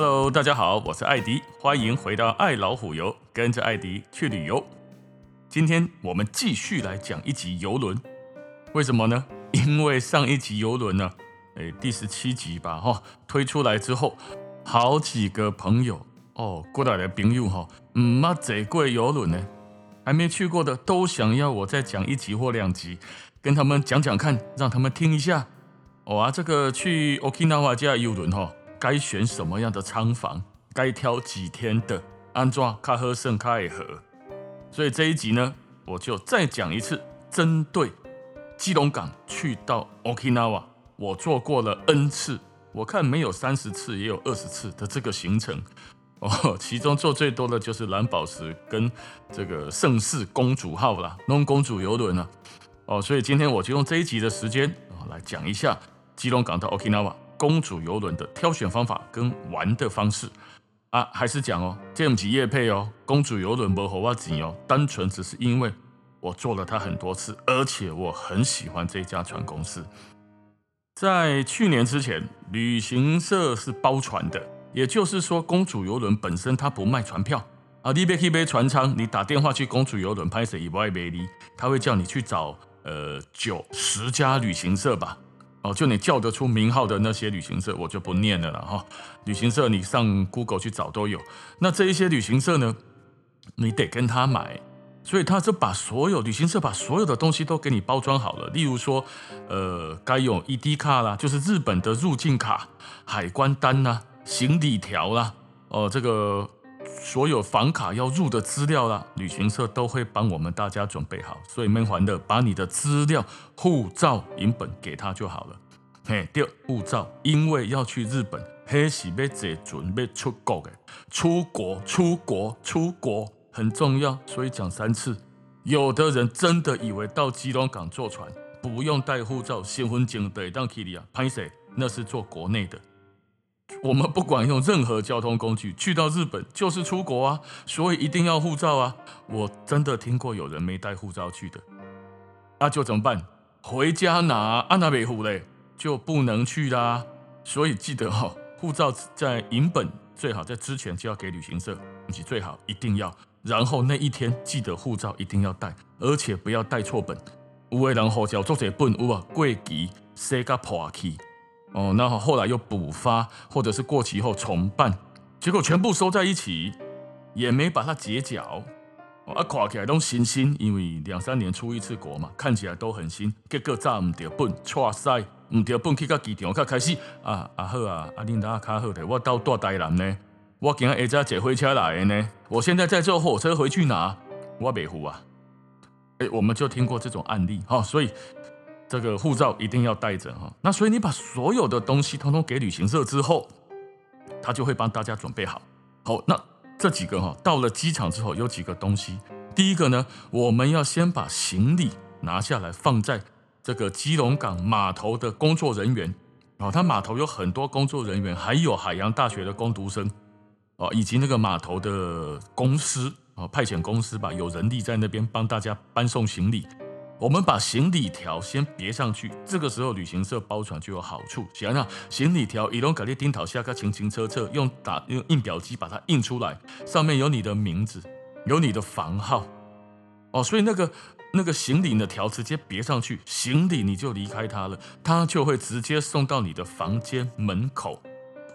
Hello，大家好，我是艾迪，欢迎回到爱老虎游，跟着艾迪去旅游。今天我们继续来讲一集游轮，为什么呢？因为上一集游轮呢，诶，第十七集吧，哈，推出来之后，好几个朋友哦，过来的朋友哈，嗯，妈贼贵游轮呢，还没去过的都想要我再讲一集或两集，跟他们讲讲看，让他们听一下。哦啊，这个去 Okinawa 这游轮哈，该选什么样的仓房，该挑几天的，安怎卡好胜卡会合。所以这一集呢，我就再讲一次，针对基隆港去到 Okinawa，我做过了 N 次，我看没有三十次也有二十次的这个行程哦，其中做最多的就是蓝宝石跟这个盛世公主号啦，弄公主游轮啊，哦，所以今天我就用这一集的时间啊来讲一下基隆港到 Okinawa 公主游轮的挑选方法跟玩的方式。啊，还是讲哦，这不是业配哦，公主游轮不好我钱哦，单纯只是因为我坐了它很多次，而且我很喜欢这家船公司。在去年之前，旅行社是包船的，也就是说，公主游轮本身它不卖船票啊，你别去买船舱，你打电话去公主游轮拍摄也不会卖你，他会叫你去找呃九十家旅行社吧。哦，就你叫得出名号的那些旅行社，我就不念了了哈。旅行社你上 Google 去找都有。那这一些旅行社呢，你得跟他买，所以他就把所有旅行社把所有的东西都给你包装好了。例如说，呃，该用 ED 卡啦，就是日本的入境卡、海关单呐、行李条啦，哦，这个。所有房卡要入的资料啦，旅行社都会帮我们大家准备好，所以闷环的把你的资料、护照影本给他就好了。嘿，第二护照，因为要去日本，嘿是要坐准备出国的，出国、出国、出国很重要，所以讲三次。有的人真的以为到基隆港坐船不用带护照，身份证得当去啊，拍谁？那是坐国内的。我们不管用任何交通工具去到日本，就是出国啊，所以一定要护照啊！我真的听过有人没带护照去的，那、就怎么办？回家拿啊，那北湖嘞就不能去啦。所以记得、哦，护照在银本最好在之前就要给旅行社，你最好一定要，然后那一天记得护照一定要带，而且不要带错本。有的人护照做者本有啊，过期写个破去。哦，那后来又补发，或者是过期后重办，结果全部收在一起，也没把它结缴。啊，看起来都新新，因为两三年出一次国嘛，看起来都很新。结果早唔得本，错塞唔得本去到机场，才开始啊啊好啊，啊恁大卡好的，我到大台南呢，我今日下昼坐火车来的呢，我现在在坐火车回去拿，我袂赴啊。哎，我们就听过这种案例哈，所以。这个护照一定要带着哈，那所以你把所有的东西通通给旅行社之后，他就会帮大家准备好。好，那这几个哈，到了机场之后有几个东西。第一个呢，我们要先把行李拿下来，放在这个基隆港码头的工作人员啊，他码头有很多工作人员，还有海洋大学的工读生啊，以及那个码头的公司啊，派遣公司吧，有人力在那边帮大家搬送行李。我们把行李条先别上去，这个时候旅行社包船就有好处。想想行李条，伊拢给你钉好下个清清车车，用打用印表机把它印出来，上面有你的名字，有你的房号，哦，所以那个那个行李的条直接别上去，行李你就离开它了，它就会直接送到你的房间门口。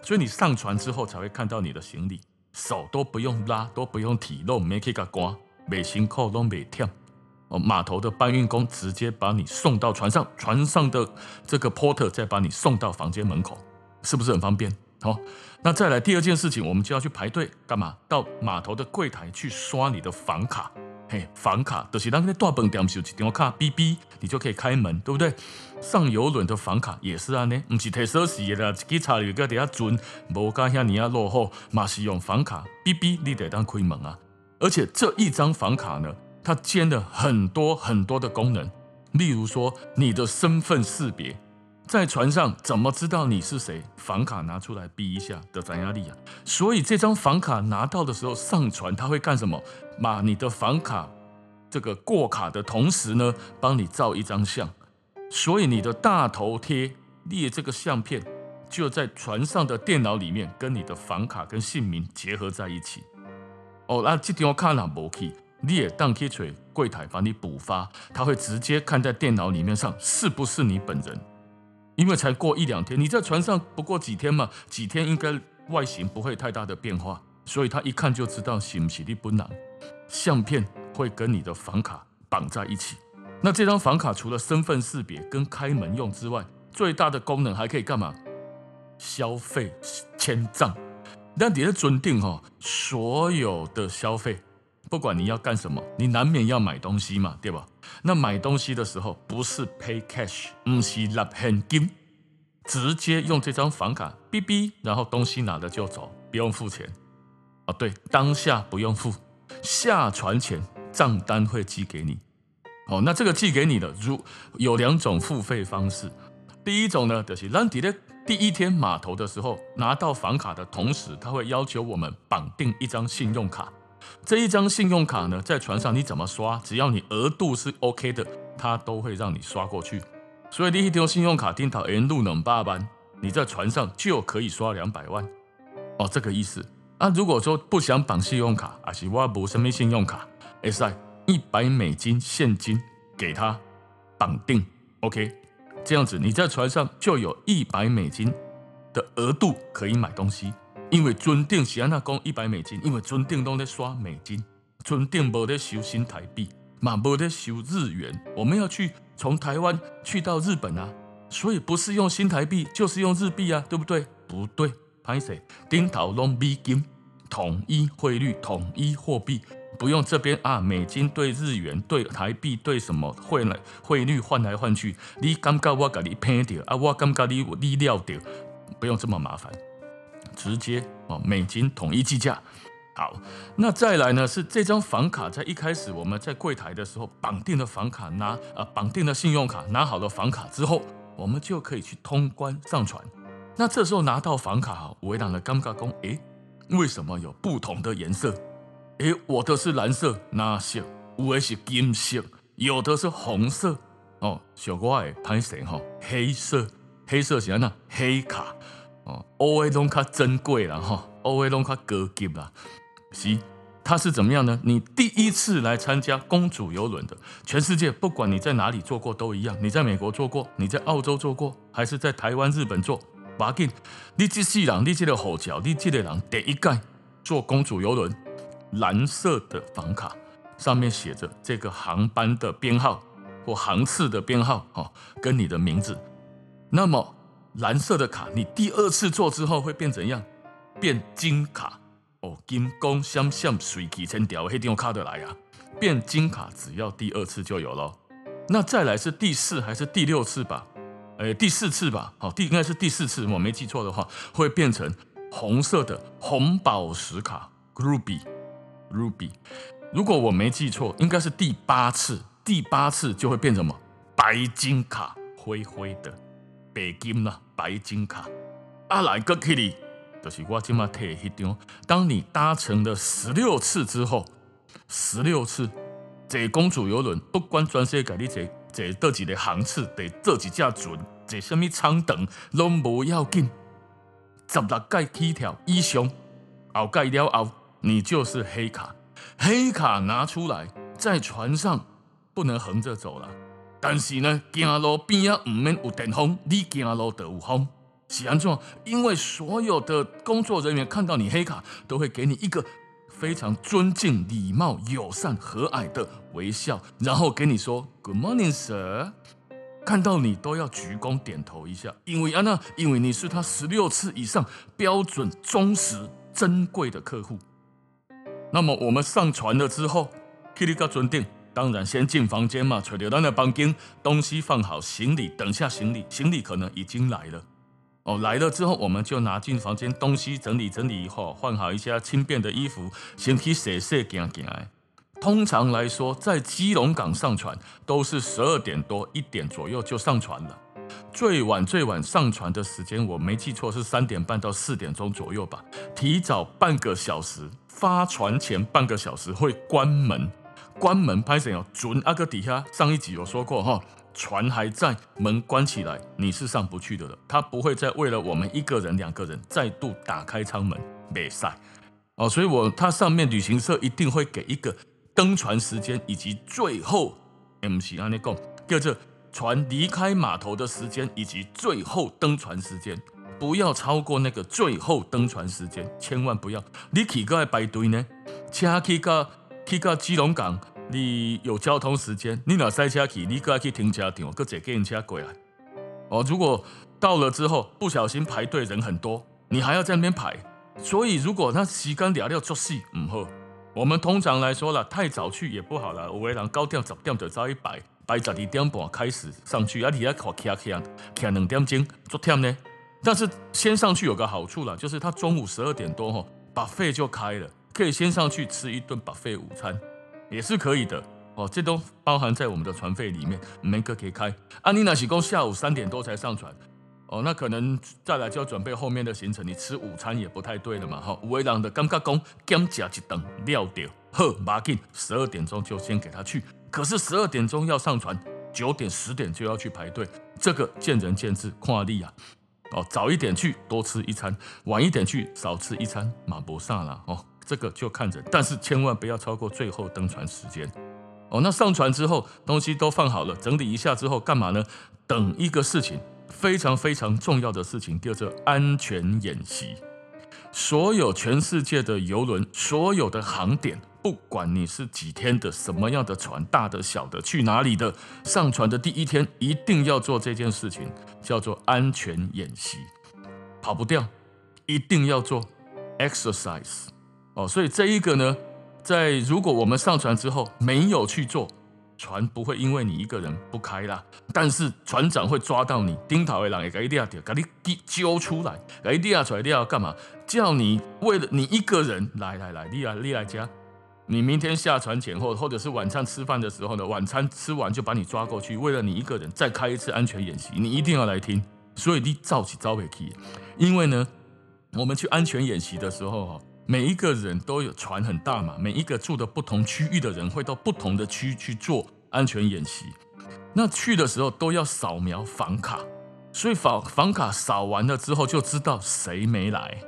所以你上船之后才会看到你的行李，手都不用拉，都不用提，都没去个关，没辛苦都没哦。码头的搬运工直接把你送到船上，船上的这个 porter 再把你送到房间门口，是不是很方便？好，那再来第二件事情，我们就要去排队干嘛？到码头的柜台去刷你的房卡。嘿，房卡就是当那大本店是有一张卡，B B 你就可以开门，对不对？上游轮的房卡也是啊，呢，不是提锁匙的啦，自己插入个底下转，无加遐尼啊落后，嘛是用房卡 B B 你得当开门啊，而且这一张房卡呢。它兼了很多很多的功能，例如说你的身份识别，在船上怎么知道你是谁？房卡拿出来逼一下的怎样力啊？所以这张房卡拿到的时候上船，它会干什么？把你的房卡这个过卡的同时呢，帮你照一张相，所以你的大头贴列这个相片。就在船上的电脑里面跟你的房卡跟姓名结合在一起。哦，那这张卡哪无去，你也当去找柜台把你补发，他会直接看在电脑里面上是不是你本人。因为才过一两天，你在船上不过几天嘛，几天应该外形不会太大的变化，所以他一看就知道是不是你本人。相片会跟你的房卡绑在一起。那这张房卡除了身份识别跟开门用之外，最大的功能还可以干嘛？消费签账。那你的准定哈，所有的消费，不管你要干什么，你难免要买东西嘛，对吧？那买东西的时候，不是 pay cash，不是拿现金，直接用这张房卡，哔哔，然后东西拿了就走，不用付钱。啊，对，当下不用付，下船前账单会寄给你。哦，那这个寄给你的，如有两种付费方式。第一种呢，就是让你的第一天码头的时候拿到房卡的同时，他会要求我们绑定一张信用卡。这一张信用卡呢，在船上你怎么刷，只要你额度是 OK 的，它都会让你刷过去。所以你一张信用卡订到 N 路能八班，你在船上就可以刷两百万。哦，这个意思。啊，如果说不想绑信用卡，还是我不什么信用卡，会使一百美金现金给他绑定，OK，这样子你在船上就有一百美金的额度可以买东西。因为船顶是按那讲一百美金，因为船顶都在刷美金，船顶无在收新台币，嘛无在收日元。我们要去从台湾去到日本啊，所以不是用新台币就是用日币啊，对不对？不对，歹势，顶头拢美金，统一汇率，统一货币，不用这边啊，美金兑日元兑台币兑什么汇来汇率换来换去，你感觉我给你骗掉啊？我感觉你你料掉，不用这么麻烦。直接哦，美金统一计价。好，那再来呢？是这张房卡，在一开始我们在柜台的时候绑定了房卡，拿呃绑定了信用卡，拿好了房卡之后，我们就可以去通关上船。那这时候拿到房卡，围栏的尴尬工，诶，为什么有不同的颜色？诶，我的是蓝色，那些有的是金色，有的是红色哦。小乖的拍谁哈？黑色，黑色是哪？黑卡。哦，欧威龙卡珍贵了哈，欧威龙卡高级了。是，它是怎么样呢？你第一次来参加公主游轮的，全世界不管你在哪里坐过都一样。你在美国坐过，你在澳洲坐过，还是在台湾、日本坐，把紧。你这世人，你这个护照，你这个人第一届坐公主游轮，蓝色的房卡上面写着这个航班的编号或航次的编号，哈，跟你的名字。那么。蓝色的卡，你第二次做之后会变怎样？变金卡哦，金光闪闪，水起千条，黑点卡的来啊！变金卡只要第二次就有了。那再来是第四还是第六次吧？哎，第四次吧。好，第应该是第四次，我没记错的话，会变成红色的红宝石卡，Ruby Ruby。如果我没记错，应该是第八次，第八次就会变什么？白金卡，灰灰的。白金啦，白金卡，啊来个去哩，就是我今嘛提一张。当你搭乘了十六次之后，十六次坐公主游轮，不管全世界你坐坐倒几个航次，得坐几架船，坐什么舱等，拢无要紧。十六届起跳以上，后盖了后，你就是黑卡。黑卡拿出来，在船上不能横着走了。但是呢，行路边啊，唔免有电风，你行路就有风，是安怎？因为所有的工作人员看到你黑卡，都会给你一个非常尊敬、礼貌、友善、和蔼的微笑，然后跟你说 “Good morning, sir”。看到你都要鞠躬点头一下，因为啊，那因为你是他十六次以上标准、忠实、珍贵的客户。那么我们上船了之后，去你个尊定。当然，先进房间嘛，找到咱的房间，东西放好，行李等下行李，行李可能已经来了。哦，来了之后，我们就拿进房间，东西整理整理以后，换好一下轻便的衣服，先去洗洗干干。通常来说，在基隆港上船都是十二点多一点左右就上船了，最晚最晚上船的时间，我没记错是三点半到四点钟左右吧。提早半个小时，发船前半个小时会关门。关门拍摄哦，准阿哥底下上一集有说过哈，船还在，门关起来，你是上不去的了。他不会再为了我们一个人、两个人再度打开舱门，没赛哦。所以我他上面旅行社一定会给一个登船时间以及最后 MC 安内贡叫做船离开码头的时间以及最后登船时间，不要超过那个最后登船时间，千万不要。你去个排队呢，车去个去个基隆港。你有交通时间，你哪塞车去，你该去停车场，搁坐计程车过来。哦，如果到了之后不小心排队人很多，你还要在那边排。所以如果那时间聊聊作戏，唔好。我们通常来说了，太早去也不好了。有的人九点十点就早一排，排十二点半开始上去，啊，你要靠骑骑骑两点钟，足忝呢。但是先上去有个好处了，就是他中午十二点多吼，把费就开了，可以先上去吃一顿 buffet 午餐。也是可以的哦，这都包含在我们的船费里面，每个可以开。啊，你那是讲下午三点多才上船哦，那可能再来就要准备后面的行程，你吃午餐也不太对了嘛，哈。有的人的感觉讲减价一顿料掉，呵，马紧十二点钟就先给他去。可是十二点钟要上船，九点十点就要去排队，这个见仁见智，跨利啊。哦，早一点去多吃一餐，晚一点去少吃一餐，马不上了哦。这个就看着，但是千万不要超过最后登船时间哦。那上船之后，东西都放好了，整理一下之后干嘛呢？等一个事情，非常非常重要的事情，叫做安全演习。所有全世界的游轮，所有的航点，不管你是几天的，什么样的船，大的小的，去哪里的，上船的第一天一定要做这件事情，叫做安全演习，跑不掉，一定要做 exercise。哦，所以这一个呢，在如果我们上船之后没有去做，船不会因为你一个人不开啦，但是船长会抓到你，盯头的人也给你抓掉，给你揪出来，给你抓出来，你要干嘛？叫你为了你一个人来来来，你来你来家，你明天下船前后或者是晚餐吃饭的时候呢，晚餐吃完就把你抓过去，为了你一个人再开一次安全演习，你一定要来听。所以你召起召回去，因为呢，我们去安全演习的时候哈。每一个人都有船很大嘛，每一个住的不同区域的人会到不同的区去做安全演习。那去的时候都要扫描房卡，所以房房卡扫完了之后就知道谁没来。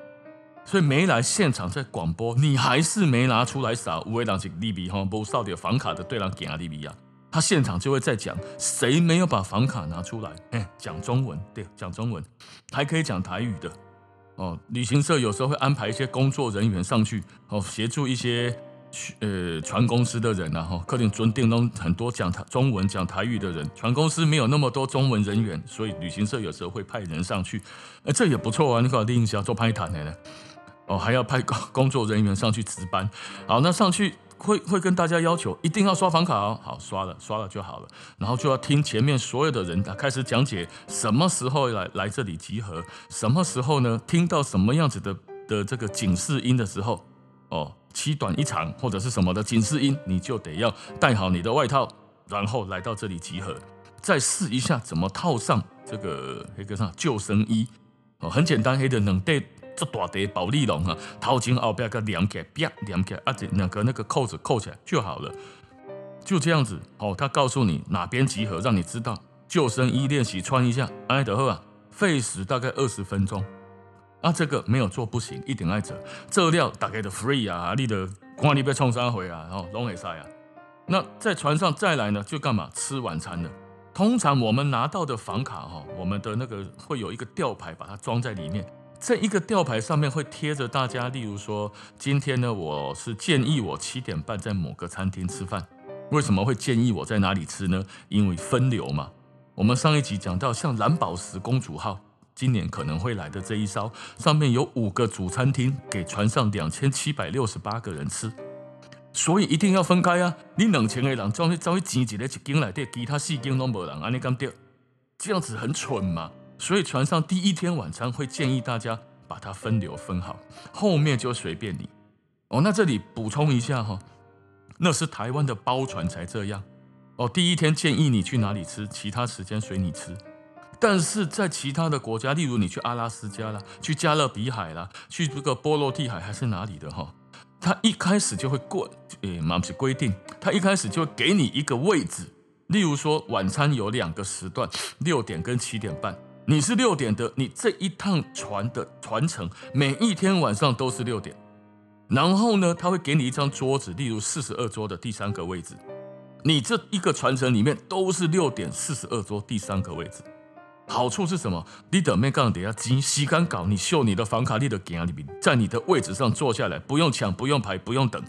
所以没来现场在广播，你还是没拿出来扫。五位两级利比哈不扫掉房卡的对方给阿利比亚，他现场就会再讲谁没有把房卡拿出来。哎，讲中文对，讲中文还可以讲台语的。哦，旅行社有时候会安排一些工作人员上去，哦，协助一些呃船公司的人呐，哈，可能准定中很多讲台中文、讲台语的人，船公司没有那么多中文人员，所以旅行社有时候会派人上去，哎，这也不错啊，你搞另一下做派谈的呢，哦，还要派工工作人员上去值班，好，那上去。会会跟大家要求一定要刷房卡哦，好，刷了刷了就好了，然后就要听前面所有的人开始讲解什么时候来来这里集合，什么时候呢？听到什么样子的的这个警示音的时候，哦，七短一长或者是什么的警示音，你就得要带好你的外套，然后来到这里集合，再试一下怎么套上这个那个啥救生衣，哦，很简单，黑的能带。这大叠保丽龙啊，头前后边个连起来，啪连起来，啊，这两个那个扣子扣起来就好了，就这样子。哦，他告诉你哪边集合，让你知道。救生衣练习穿一下，哎的呵啊，费时大概二十分钟。啊，这个没有做不行，一定爱做。这料大概的 free 啊，你的看你被冲三回啊，然后拢会塞啊。那在船上再来呢，就干嘛？吃晚餐了。通常我们拿到的房卡哈，我们的那个会有一个吊牌，把它装在里面。这一个吊牌上面会贴着大家，例如说，今天呢，我是建议我七点半在某个餐厅吃饭。为什么会建议我在哪里吃呢？因为分流嘛。我们上一集讲到，像蓝宝石公主号今年可能会来的这一艘，上面有五个主餐厅，给船上两千七百六十八个人吃，所以一定要分开啊！你两千个人，总会总会挤挤的一间来对，其他四间都没人，安尼干掉，这样子很蠢嘛。所以船上第一天晚餐会建议大家把它分流分好，后面就随便你。哦，那这里补充一下哈，那是台湾的包船才这样。哦，第一天建议你去哪里吃，其他时间随你吃。但是在其他的国家，例如你去阿拉斯加啦，去加勒比海啦，去这个波罗的海还是哪里的哈，他一开始就会过，诶，嘛不是规定，他一开始就会给你一个位置。例如说晚餐有两个时段，六点跟七点半。你是六点的，你这一趟船的船程每一天晚上都是六点。然后呢，他会给你一张桌子，例如四十二桌的第三个位置。你这一个船程里面都是六点四十二桌第三个位置。好处是什么？你等面杠等下急洗干搞，你秀你的房卡，你的给里面，在你的位置上坐下来，不用抢，不用排，不用等。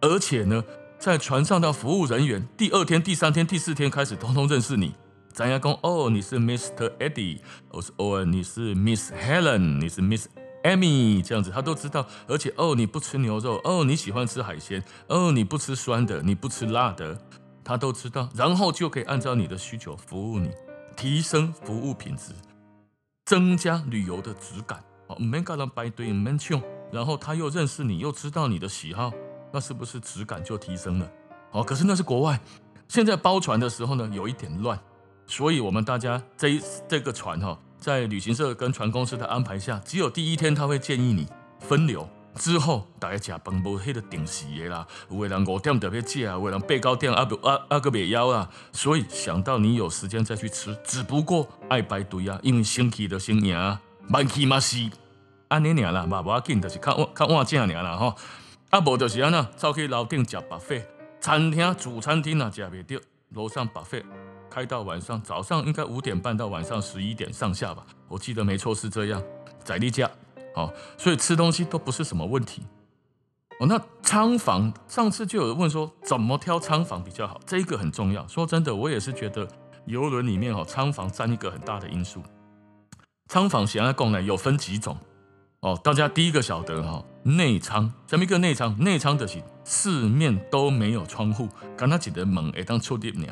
而且呢，在船上的服务人员，第二天、第三天、第四天开始，通通认识你。咱要讲哦，你是 Mr. Eddie，我是哦，你是 Miss Helen，你是 Miss Amy，这样子他都知道。而且哦，你不吃牛肉，哦，你喜欢吃海鲜，哦，你不吃酸的，你不吃辣的，他都知道。然后就可以按照你的需求服务你，提升服务品质，增加旅游的质感。哦，没搞到排队，没抢，然后他又认识你，又知道你的喜好，那是不是质感就提升了？哦，可是那是国外，现在包船的时候呢，有一点乱。所以，我们大家这一这个船哈，在旅行社跟船公司的安排下，只有第一天他会建议你分流，之后大家吃饭无迄个定时的啦，有的人五点特别借啊，有的人八九点啊不啊啊个别要啊，所以想到你有时间再去吃，只不过爱排队啊，因为先去的先赢，慢去嘛是安尼尔啦，嘛无要紧，就是较晚较晚正尔啦吼，啊无就是安那走去楼顶吃 buffet，餐厅主餐厅啊，食袂到，楼上 buffet。开到晚上，早上应该五点半到晚上十一点上下吧，我记得没错是这样。在例假，好，所以吃东西都不是什么问题。哦，那舱房，上次就有人问说怎么挑舱房比较好，这一个很重要。说真的，我也是觉得游轮里面哈，舱房占一个很大的因素。舱房想要供呢有分几种哦，大家第一个晓得哈，内舱，什么一个内舱？内舱的是四面都没有窗户，刚他几的门会当触点呢。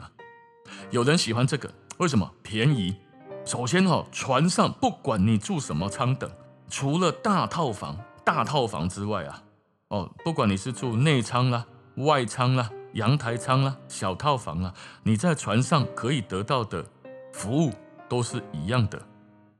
有人喜欢这个，为什么？便宜。首先哈，船上不管你住什么舱等，除了大套房、大套房之外啊，哦，不管你是住内舱啦、外舱啦、阳台舱啦、小套房啦，你在船上可以得到的服务都是一样的。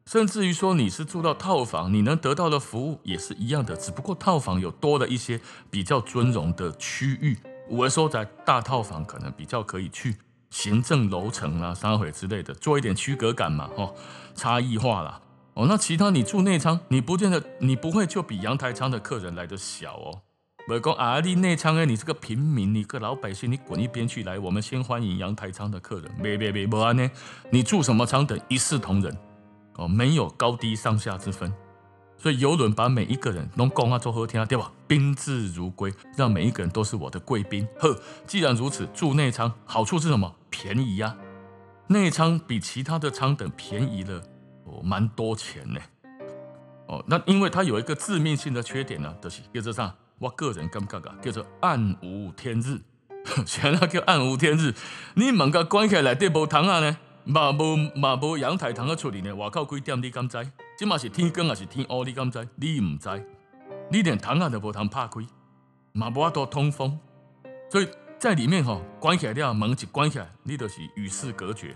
甚至于说你是住到套房，你能得到的服务也是一样的，只不过套房有多了一些比较尊荣的区域。我说在大套房可能比较可以去。行政楼层啊、商会之类的，做一点区隔感嘛，哦，差异化啦，哦，那其他你住内舱，你不见得，你不会就比阳台舱的客人来的小哦。不是说啊，你内舱哎，你是个平民，你个老百姓，你滚一边去！来，我们先欢迎阳台舱的客人。别别别，不然呢，你住什么舱等一视同仁，哦，没有高低上下之分。所以游轮把每一个人都供啊做好听啊，对吧？宾至如归，让每一个人都是我的贵宾。呵，既然如此，住内舱好处是什么？便宜呀、啊，内舱比其他的舱等便宜了哦，蛮多钱呢。哦，那因为它有一个致命性的缺点呢，就是叫做啥？我个人感觉啊，叫做暗无天日。啥叫暗无天日？你门个关起来，内底无窗啊呢？嘛无嘛无阳台窗啊出来呢？外口几点你敢知？即嘛是天光还是天黑？你敢知？你唔知？你连窗啊都无通拍开，嘛无法度通风，所以。在里面哈，关起来了，门一关起来，你就是与世隔绝。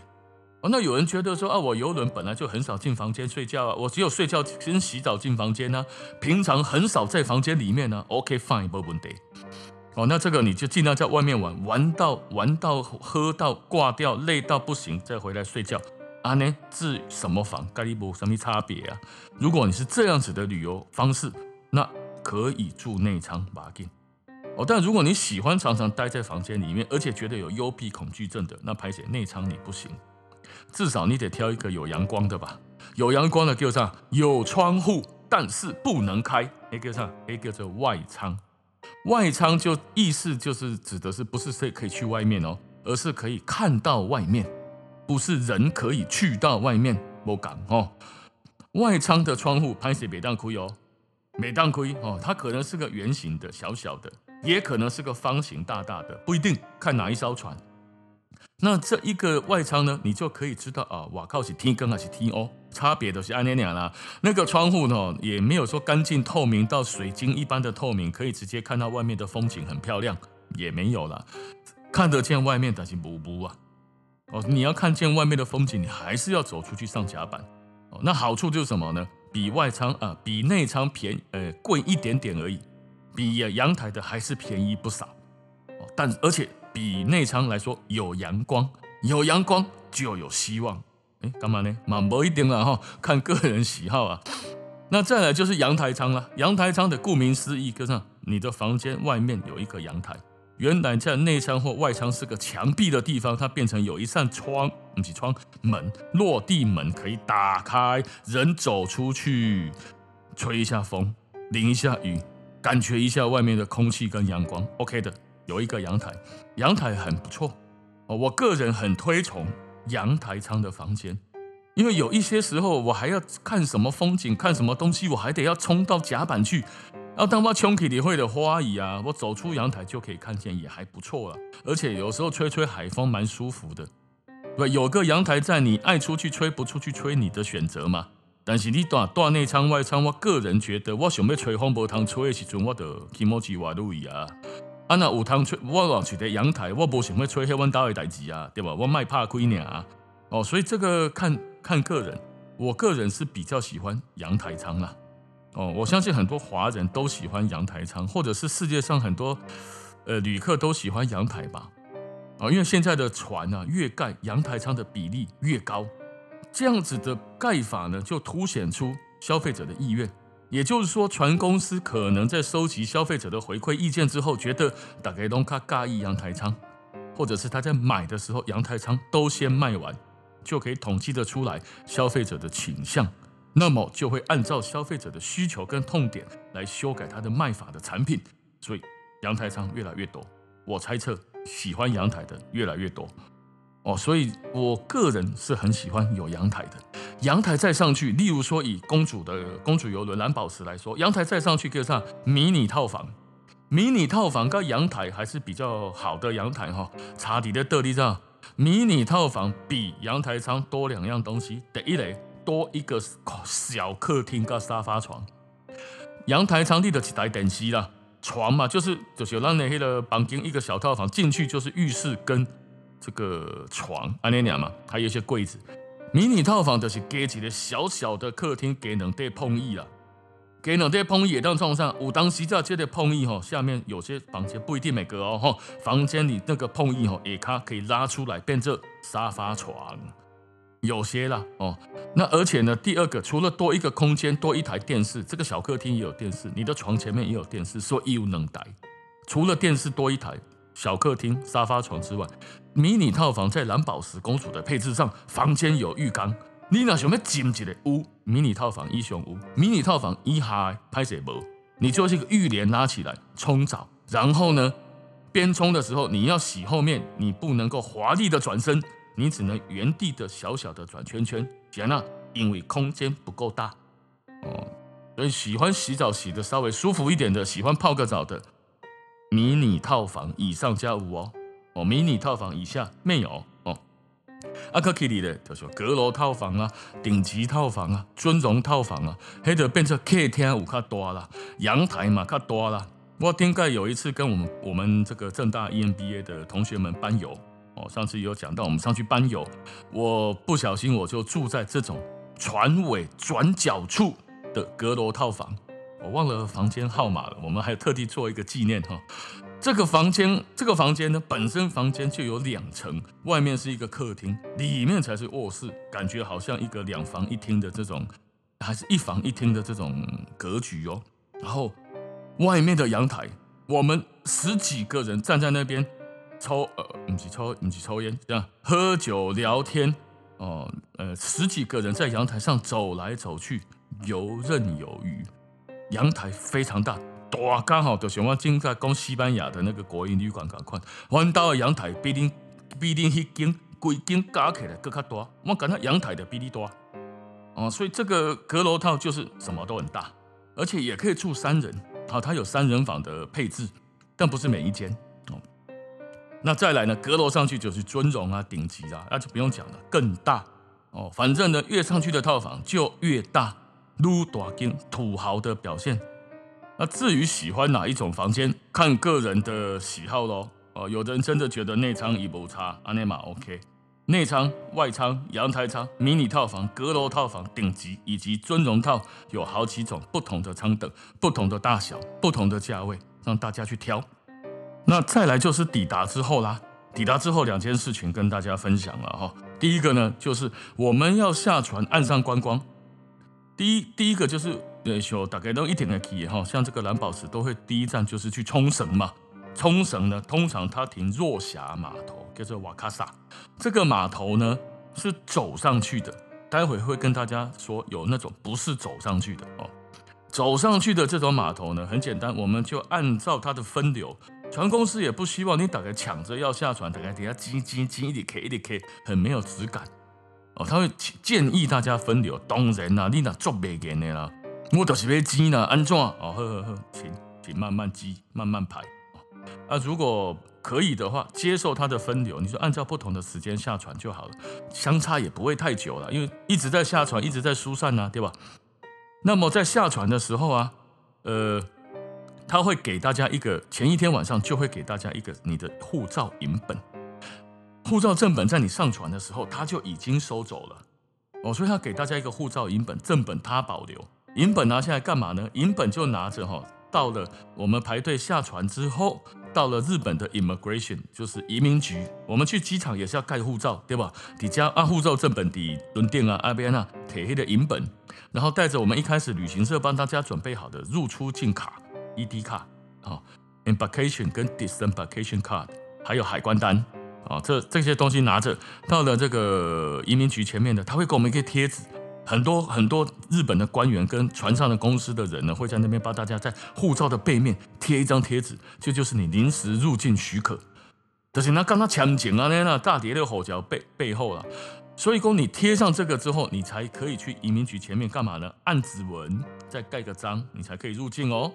哦，那有人觉得说啊，我游轮本来就很少进房间睡觉啊，我只有睡觉跟洗澡进房间呢，平常很少在房间里面呢。OK fine，没问题。哦，那这个你就尽量在外面玩，玩到玩到喝到挂掉，累到不行，再回来睡觉。啊呢，住什么房，跟你没什么差别啊。如果你是这样子的旅游方式，那可以住内舱，把紧。哦，但如果你喜欢常常待在房间里面，而且觉得有幽闭恐惧症的，那排解内舱你不行，至少你得挑一个有阳光的吧。有阳光的叫啥？有窗户，但是不能开。哎，叫啥？哎，叫做外舱。外舱就意思就是指的是不是说可以去外面哦，而是可以看到外面，不是人可以去到外面。不敢哦。外舱的窗户排解别当亏哦，每当亏哦，它可能是个圆形的，小小的。也可能是个方形大大的，不一定看哪一艘船。那这一个外舱呢，你就可以知道啊，哇靠，是天光还是天黑，差别都是按那样啦。那个窗户呢，也没有说干净透明到水晶一般的透明，可以直接看到外面的风景很漂亮，也没有啦。看得见外面，但是不不啊。哦，你要看见外面的风景，你还是要走出去上甲板。哦，那好处就是什么呢？比外舱啊，比内舱便宜，呃，贵一点点而已。比阳台的还是便宜不少，哦但而且比内舱来说有阳光，有阳光就有希望。哎，干嘛呢？满不一定了哈，看个人喜好啊。那再来就是阳台舱了。阳台舱的顾名思义，就是你的房间外面有一个阳台。原来在内舱或外舱是个墙壁的地方，它变成有一扇窗，不是窗门，落地门可以打开，人走出去，吹一下风，淋一下雨，感觉一下外面的空气跟阳光。OK 的，有一个阳台，阳台很不错哦。我个人很推崇阳台舱的房间，因为有一些时候我还要看什么风景，看什么东西，我还得要冲到甲板去。然后当我冲起里会的花儿啊，我走出阳台就可以看见，也还不错了。而且有时候吹吹海风蛮舒服的。对，有个阳台在，你爱出去吹不出去吹，你的选择嘛。但是你大大内舱外舱，我个人觉得，我想要吹风无通吹的时阵，我就気持ち悪い啊。啊那有通吹，我往去的阳台，我无想要吹迄阮兜的代志啊，对吧？我卖怕亏尔。哦，所以这个看看个人，我个人是比较喜欢阳台舱啦。哦，我相信很多华人都喜欢阳台舱，或者是世界上很多呃旅客都喜欢阳台吧。啊，因为现在的船啊，越盖阳台舱的比例越高，这样子的盖法呢，就凸显出消费者的意愿。也就是说，船公司可能在收集消费者的回馈意见之后，觉得大概都卡介意阳台舱，或者是他在买的时候阳台舱都先卖完，就可以统计得出来消费者的倾向。那么就会按照消费者的需求跟痛点来修改它的卖法的产品，所以阳台舱越来越多。我猜测喜欢阳台的越来越多哦，所以我个人是很喜欢有阳台的。阳台再上去，例如说以公主的公主游轮蓝宝石来说，阳台再上去可以上迷你套房，迷你套房跟阳台还是比较好的阳台哈。查底的特例上，迷你套房比阳台舱多两样东西，第一类。多一个小客厅跟沙发床，阳台场地的几台电视啦，床嘛就是就是让那个房间一个小套房进去就是浴室跟这个床安尼样嘛，还有一些柜子。迷你套房就是给几个小小的客厅给两对碰椅啦，给两对碰椅也当床上。有当时在这个碰椅吼，下面有些房间不一定每个哦吼，房间里那个碰椅吼也它可以拉出来变成沙发床。有些啦哦，那而且呢，第二个除了多一个空间，多一台电视，这个小客厅也有电视，你的床前面也有电视，所以有能待。除了电视多一台小客厅沙发床之外，迷你套房在蓝宝石公主的配置上，房间有浴缸。你那想要进一个屋，迷你套房一雄屋，迷你套房一嗨拍谁不？你就是一个浴帘拉起来冲澡，然后呢，边冲的时候你要洗后面，你不能够华丽的转身。你只能原地的小小的转圈圈，行了，因为空间不够大哦。所以喜欢洗澡洗的稍微舒服一点的，喜欢泡个澡的，迷你套房以上加五哦，哦，迷你套房以下没有哦。阿克基里的叫做阁楼套房啊，顶级套房啊，尊荣套房啊，黑的变成客厅有较大啦，阳台嘛较大啦。我应该有一次跟我们我们这个正大 EMBA 的同学们班游。哦，上次有讲到，我们上去班游，我不小心我就住在这种船尾转角处的阁楼套房，我忘了房间号码了。我们还特地做一个纪念哈。这个房间，这个房间呢，本身房间就有两层，外面是一个客厅，里面才是卧室，感觉好像一个两房一厅的这种，还是一房一厅的这种格局哦。然后外面的阳台，我们十几个人站在那边。抽呃，不是抽，不是抽烟，这样喝酒聊天哦，呃，十几个人在阳台上走来走去，游刃有余。阳台非常大，大刚好就像我正在讲西班牙的那个国营旅馆咁宽。弯到阳台比你比你一间规间加起来更加大，我感觉阳台的比你大哦，所以这个阁楼套就是什么都很大，而且也可以住三人啊，它有三人房的配置，但不是每一间。那再来呢？阁楼上去就是尊荣啊，顶级啊，那就不用讲了，更大哦。反正呢，越上去的套房就越大，撸大金土豪的表现。那至于喜欢哪一种房间，看个人的喜好喽。哦，有的人真的觉得内仓也不差，阿内玛 OK。内仓、外仓、阳台仓、迷你套房、阁楼套房、顶级以及尊荣套，有好几种不同的舱等、不同的大小、不同的价位，让大家去挑。那再来就是抵达之后啦，抵达之后两件事情跟大家分享了哈。第一个呢，就是我们要下船岸上观光。第一第一个就是呃，说大概都一点的体验哈，像这个蓝宝石都会第一站就是去冲绳嘛。冲绳呢，通常它停若霞码头，叫做瓦卡萨。这个码头呢是走上去的，待会会跟大家说有那种不是走上去的哦。走上去的这种码头呢，很简单，我们就按照它的分流。船公司也不希望你大概抢着要下船，大概等下挤挤挤一点 K 一点 K，很没有质感哦。他会建议大家分流。当然啦，你那做别个的啦，我就是要挤呢，安怎哦？呵呵呵，请请慢慢挤，慢慢排。啊，如果可以的话，接受它的分流，你就按照不同的时间下船就好了，相差也不会太久了，因为一直在下船，一直在疏散呢，对吧？那么在下船的时候啊，呃，他会给大家一个，前一天晚上就会给大家一个你的护照影本，护照正本在你上船的时候他就已经收走了，哦，所以他给大家一个护照影本，正本他保留，影本拿下来干嘛呢？影本就拿着哈，到了我们排队下船之后。到了日本的 immigration 就是移民局，我们去机场也是要盖护照，对吧？你将啊护照正本的轮垫啊阿边啊铁黑的影本，然后带着我们一开始旅行社帮大家准备好的入出境卡 ED 卡啊，embarkation 跟 disembarkation card，还有海关单啊，这这些东西拿着到了这个移民局前面的，他会给我们一个贴纸。很多很多日本的官员跟船上的公司的人呢，会在那边帮大家在护照的背面贴一张贴纸，这就是你临时入境许可。就是那刚刚枪警啊，那那大叠的后脚背背后啊，所以说你贴上这个之后，你才可以去移民局前面干嘛呢？按指纹，再盖个章，你才可以入境哦。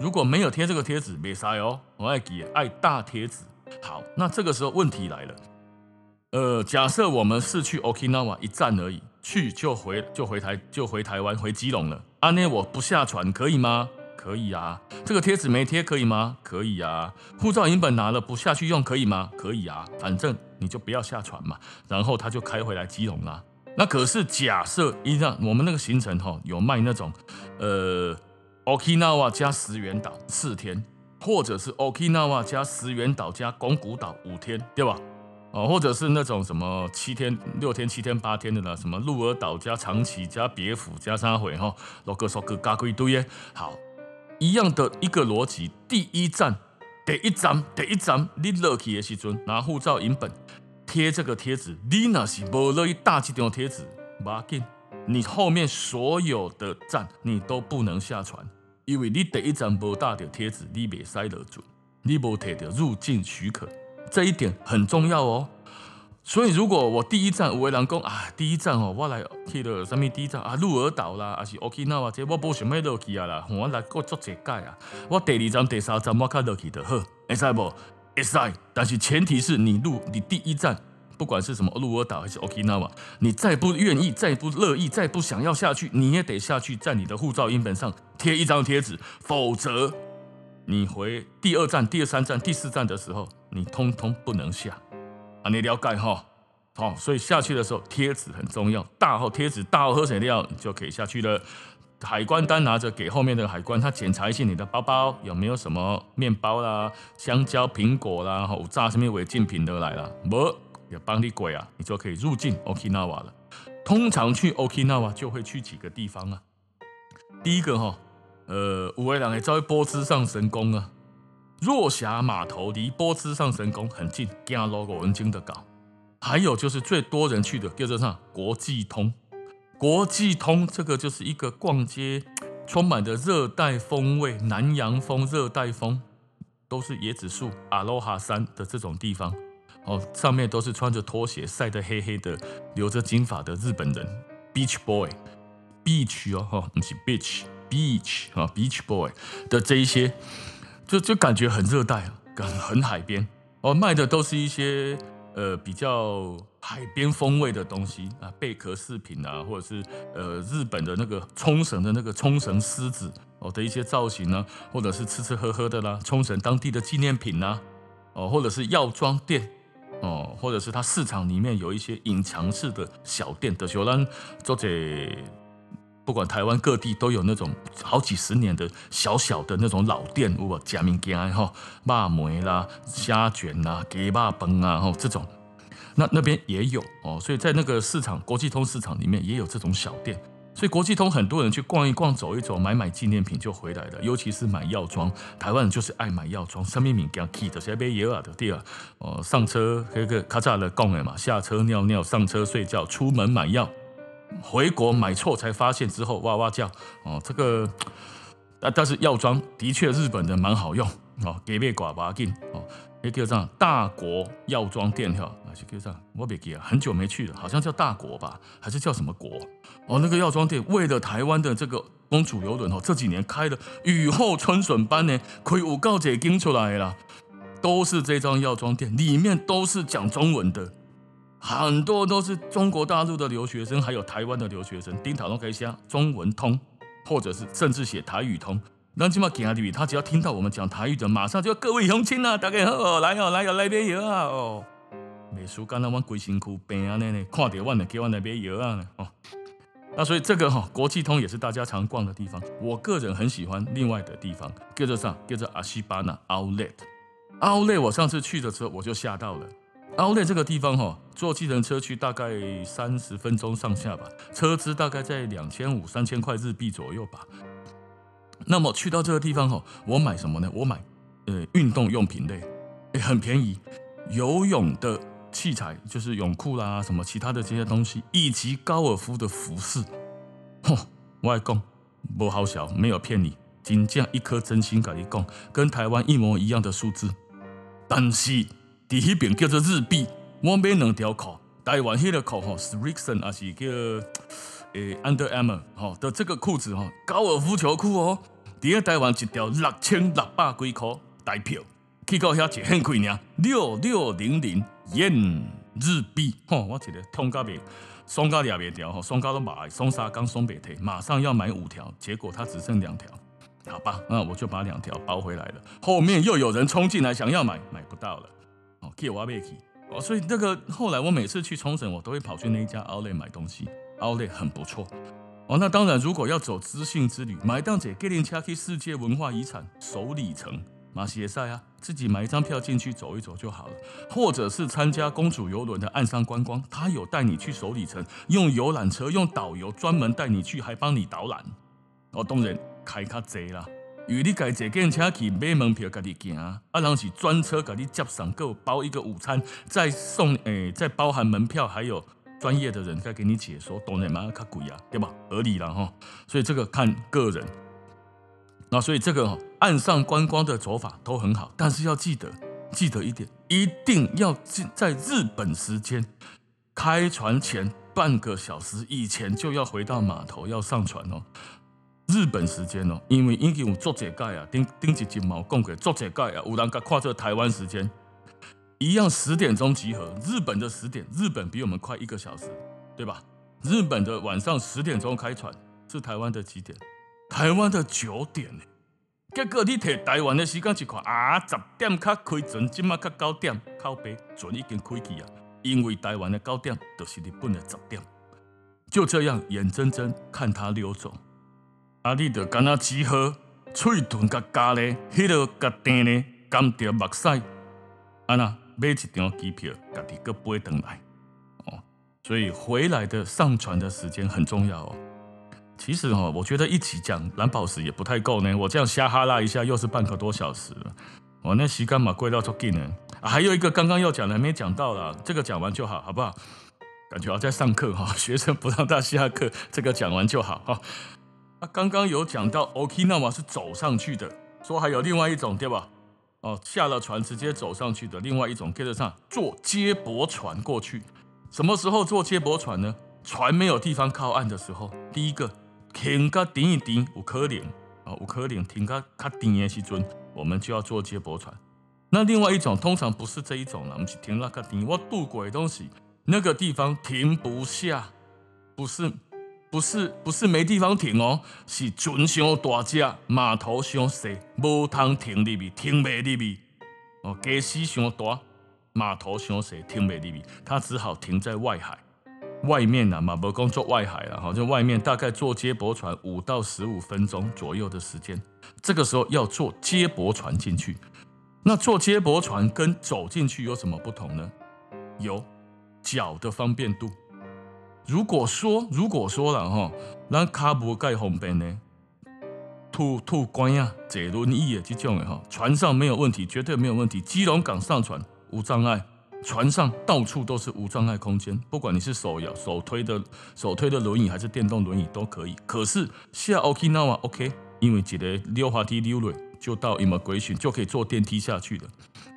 如果没有贴这个贴纸，没塞哦。我爱给爱大贴纸。好，那这个时候问题来了。呃，假设我们是去 Okinawa 一站而已。去就回就回台就回台湾回基隆了。阿内我不下船可以吗？可以啊。这个贴纸没贴可以吗？可以啊。护照影本拿了不下去用可以吗？可以啊。反正你就不要下船嘛。然后他就开回来基隆啦。那可是假设一样，我们那个行程哈有卖那种呃 Okinawa 加石垣岛四天，或者是 Okinawa 加石垣岛加宫古岛五天，对吧？哦，或者是那种什么七天、六天、七天、八天的呢？什么鹿儿岛加长崎加别府加三回哈，罗哥说哥嘎贵堆耶。好，一样的一个逻辑。第一站，第一站，第一站，你落去的时阵拿护照影本贴这个贴纸。你那是无乐意大几张贴纸，不要紧，你后面所有的站你都不能下船，因为你第一站无大的贴纸，你别塞得住，你无摕到入境许可。这一点很重要哦，所以如果我第一站有的人讲啊，第一站哦，我来去了什么第一站啊，鹿儿岛啦，还是 Okinawa 这我不想要落去啊啦，我来过做一届啊，我第二站、第三站我卡落去就好，会使不？会使，但是前提是你入你第一站，不管是什么鹿儿岛还是 Okinawa，你再不愿意、再不乐意、再不想要下去，你也得下去，在你的护照英本上贴一张贴纸，否则。你回第二站、第三站、第四站的时候，你通通不能下啊！你了解哈？好，所以下去的时候贴纸很重要，大号贴纸、大号喝水料，你就可以下去了。海关单拿着给后面的海关，他检查一下你的包包有没有什么面包啦、香蕉、苹果啦、有炸什么违禁品都来了，不要帮你过啊，你就可以入境 Okinawa 了。通常去 Okinawa 就会去几个地方啊，第一个哈。呃，有的人会走去波兹上神宫啊。若霞码头离波兹上神宫很近，走路五分钟就到。还有就是最多人去的叫做上？国际通。国际通这个就是一个逛街，充满着热带风味、南洋风、热带风，都是椰子树、阿罗哈山的这种地方。哦，上面都是穿着拖鞋、晒得黑黑的、留着金发的日本人，Beach Boy，Beach 哦，哈，不是 Beach。Beach 啊，Beach Boy 的这一些，就就感觉很热带，很很海边。哦，卖的都是一些呃比较海边风味的东西啊，贝壳饰品啊，或者是呃日本的那个冲绳的那个冲绳狮子哦的一些造型呢，或者是吃吃喝喝的啦，冲绳当地的纪念品呐，哦，或者是药妆店。哦，或者是它市场里面有一些隐藏式的小店的，小兰做者。不管台湾各地都有那种好几十年的小小的那种老店，如果假名家哈，肉梅啦、虾卷啦、鸡肉饭啊，哈这种，那那边也有哦，所以在那个市场国际通市场里面也有这种小店。所以国际通很多人去逛一逛、走一走、买买纪念品就回来了，尤其是买药妆。台湾人就是爱买药妆，什么名叫 key 的，谁买药啊的对啊？哦，上车那个咔嚓的讲的嘛，下车尿尿，上车睡觉，出门买药，回国买错才发现之后哇哇叫哦，这个啊，但是药妆的确日本的蛮好用哦，给别寡把劲哦。也叫上大国药妆店哈，那就叫上我别记啊，很久没去了，好像叫大国吧，还是叫什么国？哦，那个药妆店为了台湾的这个公主游轮哦，这几年开的雨后春笋般呢，可以五告解经出来了，都是这张药妆店，里面都是讲中文的，很多都是中国大陆的留学生，还有台湾的留学生，丁塔都可以写中文通，或者是甚至写台语通。那起码给他的他只要听到我们讲台语的，马上就各位乡亲啊，大家好，来哦，来哦，来买药啊哦。美术刚才我规身躯病啊，那那看到我呢，给我来买药啊哦。那所以这个哈、哦，国际通也是大家常逛的地方。我个人很喜欢另外的地方，叫做啥？叫做阿西巴纳 Outlet。Outlet 我上次去的时候我就吓到了。Outlet 这个地方哈、哦，坐计程车去大概三十分钟上下吧，车资大概在两千五、三千块日币左右吧。那么去到这个地方哈，我买什么呢？我买呃运动用品类，很便宜，游泳的器材就是泳裤啦，什么其他的这些东西，以及高尔夫的服饰。吼，我来讲，不好笑，没有骗你，真正一颗真心跟你讲，跟台湾一模一样的数字。但是第一边叫做日币，我买两条裤，台湾迄个裤吼是 Rixon 还是叫？诶，Under Armour 哈的这个裤子哈，高尔夫球裤哦，第二台湾一条六千六百几块台票，去到遐只很贵呢，六六零零元日币，吼，我记得通价未，双价也未掉哈，双价都买，双三刚双北退，马上要买五条，结果他只剩两条，好吧，那我就把两条包回来了。后面又有人冲进来想要买，买不到了，哦，给我买去，哦，所以那个后来我每次去冲绳，我都会跑去那一家 Outlet 买东西。奥利很不错哦，那当然，如果要走知性之旅，买档者给您车去世界文化遗产首里城马歇赛啊，自己买一张票进去走一走就好了，或者是参加公主游轮的岸上观光，他有带你去首里城，用游览车，用导游专门带你去，还帮你导览。哦，当然开较济啦，与你改坐计程车去买门票，家己行啊，啊，然后是专车给你接上，够包一个午餐，再送诶、欸，再包含门票，还有。专业的人在给你解说，懂人吗？卡贵啊，对吧？合理了哈。所以这个看个人。那所以这个岸上观光的走法都很好，但是要记得，记得一点，一定要在日本时间开船前半个小时以前就要回到码头要上船哦。日本时间哦，因为已经有作者盖啊，顶顶一集毛讲过作者盖啊，有人甲看这台湾时间。一样十点钟集合，日本的十点，日本比我们快一个小时，对吧？日本的晚上十点钟开船，是台湾的几点？台湾的九点呢。结果你摕台湾的时间去看啊，十点卡开船，今麦卡九点靠北，船已经开去啊。因为台湾的九点就是日本的十点，就这样眼睁睁看他溜走。啊，你得跟他集合，喙唇甲加咧，迄个甲甜咧，甘着目屎，啊那。买一张机票，家己个飞回来哦，所以回来的上船的时间很重要哦。其实哈，我觉得一起讲蓝宝石也不太够呢。我这样瞎哈拉一下，又是半个多小时了。哦，那时间嘛贵到足紧呢。还有一个刚刚要讲的没讲到啦，这个讲完就好，好不好？感觉要在上课哈，学生不让他下课，这个讲完就好哈。啊，刚刚有讲到 Okinawa 是走上去的，说还有另外一种，对吧？哦，下了船直接走上去的，另外一种，跟得上坐接驳船过去。什么时候坐接驳船呢？船没有地方靠岸的时候。第一个停个顶一顶，有可能啊，有可能停个卡停的时准，我们就要坐接驳船。那另外一种通常不是这一种了，我们是停那个顶，我渡过的东西，那个地方停不下，不是。不是不是没地方停哦，是船伤大只，码头伤细，无通停里面，停袂里面。哦，假使伤大，码头伤细，停袂里面，他只好停在外海。外面啊，马伯公做外海了哈，就外面大概坐接驳船五到十五分钟左右的时间，这个时候要坐接驳船进去。那坐接驳船跟走进去有什么不同呢？有脚的方便度。如果说如果说了哈，那卡不盖方便呢，吐吐关呀，坐轮椅的这种的哈，船上没有问题，绝对没有问题。基隆港上船无障碍。船上到处都是无障碍空间，不管你是手摇、手推的手推的轮椅还是电动轮椅都可以。可是下 Okinawa OK，因为这个溜滑梯溜轮就到 Immigration 就可以坐电梯下去了。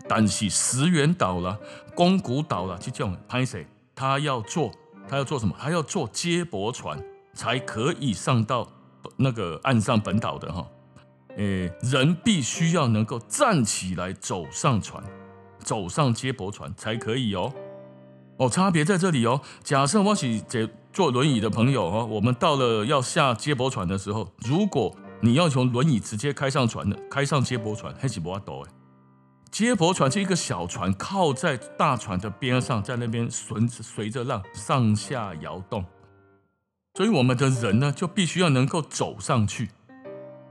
但是石垣岛啦、宫古岛啦这种拍摄，他要坐他要坐什么？他要坐接驳船才可以上到那个岸上本岛的哈。诶，人必须要能够站起来走上船。走上接驳船才可以哦，哦，差别在这里哦。假设我是坐轮椅的朋友哦，我们到了要下接驳船的时候，如果你要从轮椅直接开上船的，开上接驳船还是不要抖哎。接驳船是一个小船，靠在大船的边上，在那边随随着浪上下摇动，所以我们的人呢就必须要能够走上去，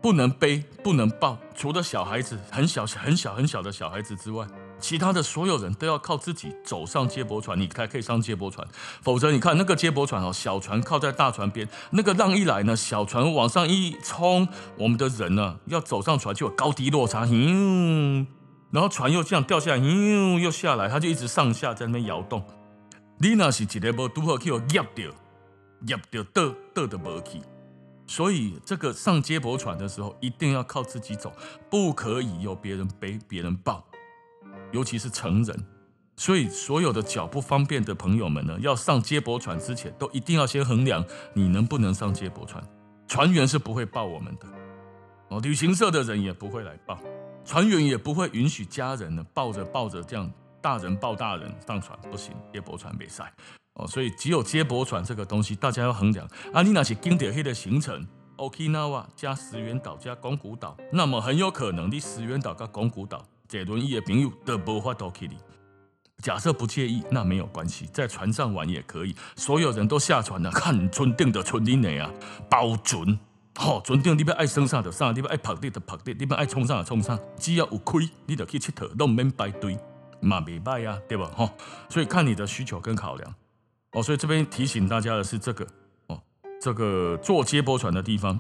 不能背，不能抱，除了小孩子很小很小很小的小孩子之外。其他的所有人都要靠自己走上接驳船，你才可以上接驳船。否则，你看那个接驳船哦，小船靠在大船边，那个浪一来呢，小船往上一冲，我们的人呢要走上船就有高低落差，嗯，然后船又这样掉下来，又，又下来，它就一直上下在那边摇动。你那是一个无拄好去压掉，压掉倒倒的无去。所以这个上接驳船的时候，一定要靠自己走，不可以由别人背，别人抱。尤其是成人，所以所有的脚不方便的朋友们呢，要上接驳船之前，都一定要先衡量你能不能上接驳船。船员是不会抱我们的，哦，旅行社的人也不会来抱，船员也不会允许家人呢抱着抱着这样大人抱大人上船，不行，接驳船没赛哦。所以只有接驳船这个东西，大家要衡量。啊，你那是经典黑的行程，Okinawa 加石垣岛加宫古岛，那么很有可能你石垣岛跟宫古岛。这轮椅的朋友都无法度去。假设不介意，那没有关系，在船上玩也可以。所有人都下船了，看船定的船顶的啊，包准。好、哦，船顶你要爱升上就上，你要爱拍地就拍地，你要爱冲上就冲上。只要有开，你就去佚佗，都免排队，嘛没歹啊，对吧？哈、哦，所以看你的需求跟考量。哦，所以这边提醒大家的是这个哦，这个坐接驳船的地方，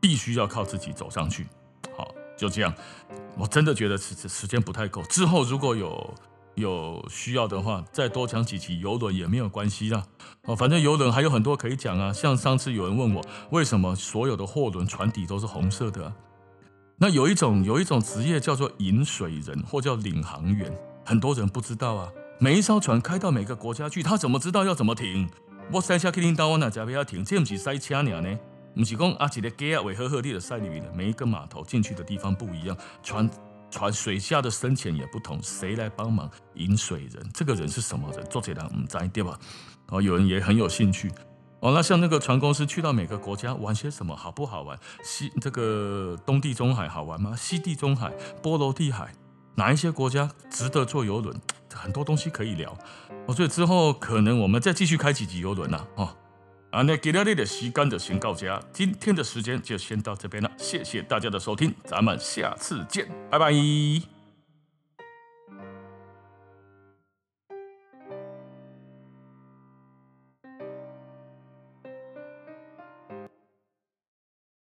必须要靠自己走上去。好。就这样，我真的觉得时时间不太够。之后如果有有需要的话，再多讲几期游轮也没有关系啦。哦，反正游轮还有很多可以讲啊。像上次有人问我，为什么所有的货轮船底都是红色的？那有一种有一种职业叫做引水人，或叫领航员，很多人不知道啊。每一艘船开到每个国家去，他怎么知道要怎么停？我塞车去领导，我哪家不要停？这不是塞车呢？不是讲啊，一个盖啊，为何何地的塞里面的每一个码头进去的地方不一样，船船水下的深浅也不同，谁来帮忙引水人？这个人是什么人？做这档唔知对吧？哦，有人也很有兴趣哦。那像那个船公司去到每个国家玩些什么，好不好玩？西这个东地中海好玩吗？西地中海、波罗的海，哪一些国家值得坐游轮？很多东西可以聊哦。所以之后可能我们再继续开几集游轮呐，哦。啊，那今天的时间就先到这，今天的时间就先到这边了，谢谢大家的收听，咱们下次见，拜拜。